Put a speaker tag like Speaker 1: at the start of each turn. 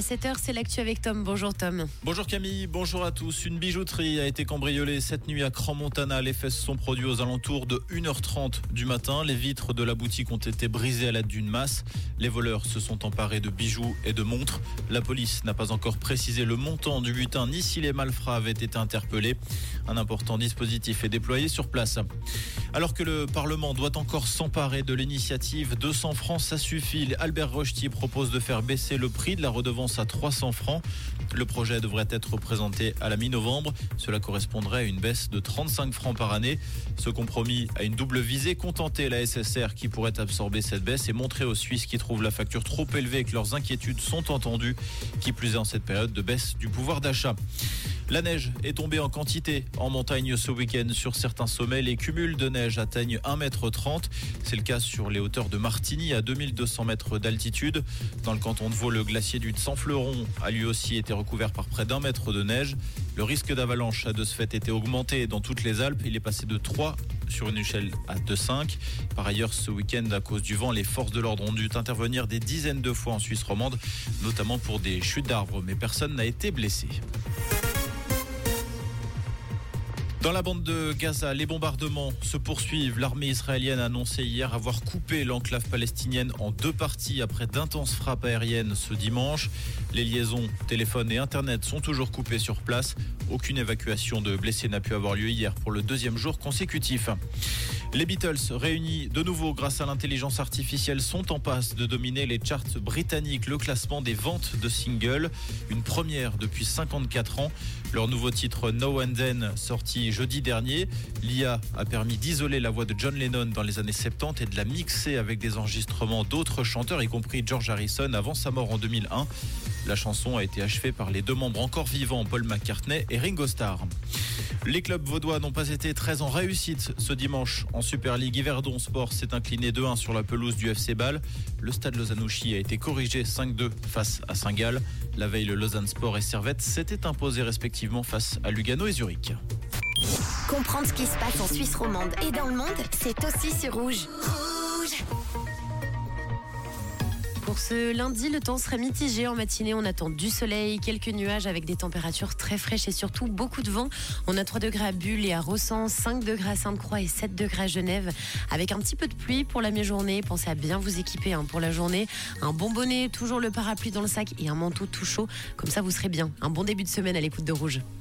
Speaker 1: À 7h, c'est l'actu avec Tom. Bonjour Tom.
Speaker 2: Bonjour Camille, bonjour à tous. Une bijouterie a été cambriolée cette nuit à Cran-Montana. Les se sont produits aux alentours de 1h30 du matin. Les vitres de la boutique ont été brisées à l'aide d'une masse. Les voleurs se sont emparés de bijoux et de montres. La police n'a pas encore précisé le montant du butin ni si les malfrats avaient été interpellés. Un important dispositif est déployé sur place. Alors que le Parlement doit encore s'emparer de l'initiative 200 francs, ça suffit. Albert Rochetier propose de faire baisser le prix de la redevance à 300 francs. Le projet devrait être présenté à la mi-novembre. Cela correspondrait à une baisse de 35 francs par année. Ce compromis a une double visée, contenter la SSR qui pourrait absorber cette baisse et montrer aux Suisses qui trouvent la facture trop élevée que leurs inquiétudes sont entendues, qui plus est en cette période de baisse du pouvoir d'achat. La neige est tombée en quantité en montagne ce week-end sur certains sommets. Les cumuls de neige atteignent 1,30 m. C'est le cas sur les hauteurs de Martigny à 2200 mètres d'altitude. Dans le canton de Vaud, le glacier du Sans-Fleuron a lui aussi été recouvert par près d'un mètre de neige. Le risque d'avalanche a de ce fait été augmenté dans toutes les Alpes. Il est passé de 3 sur une échelle à 2,5. Par ailleurs, ce week-end, à cause du vent, les forces de l'ordre ont dû intervenir des dizaines de fois en Suisse romande, notamment pour des chutes d'arbres, mais personne n'a été blessé. Dans la bande de Gaza, les bombardements se poursuivent. L'armée israélienne a annoncé hier avoir coupé l'enclave palestinienne en deux parties après d'intenses frappes aériennes ce dimanche. Les liaisons téléphone et internet sont toujours coupées sur place. Aucune évacuation de blessés n'a pu avoir lieu hier pour le deuxième jour consécutif. Les Beatles, réunis de nouveau grâce à l'intelligence artificielle, sont en passe de dominer les charts britanniques, le classement des ventes de singles, une première depuis 54 ans. Leur nouveau titre No and Then, sorti jeudi dernier, l'IA a permis d'isoler la voix de John Lennon dans les années 70 et de la mixer avec des enregistrements d'autres chanteurs, y compris George Harrison, avant sa mort en 2001. La chanson a été achevée par les deux membres encore vivants, Paul McCartney et Ringo Starr. Les clubs vaudois n'ont pas été très en réussite ce dimanche en Super League. Yverdon Sport s'est incliné 2-1 sur la pelouse du FC Bâle. Le stade Lausanne-Ouchy a été corrigé 5-2 face à Saint-Gall. La veille, le Lausanne Sport et Servette s'étaient imposés respectivement face à Lugano et Zurich.
Speaker 3: Comprendre ce qui se passe en Suisse romande et dans le monde, c'est aussi sur Rouge.
Speaker 1: Pour ce lundi, le temps serait mitigé. En matinée, on attend du soleil, quelques nuages avec des températures très fraîches et surtout beaucoup de vent. On a 3 degrés à Bulle et à Rossan, 5 degrés à Sainte-Croix et 7 degrés à Genève. Avec un petit peu de pluie pour la mi-journée. Pensez à bien vous équiper hein, pour la journée. Un bon bonnet, toujours le parapluie dans le sac et un manteau tout chaud. Comme ça, vous serez bien. Un bon début de semaine à l'écoute de Rouge.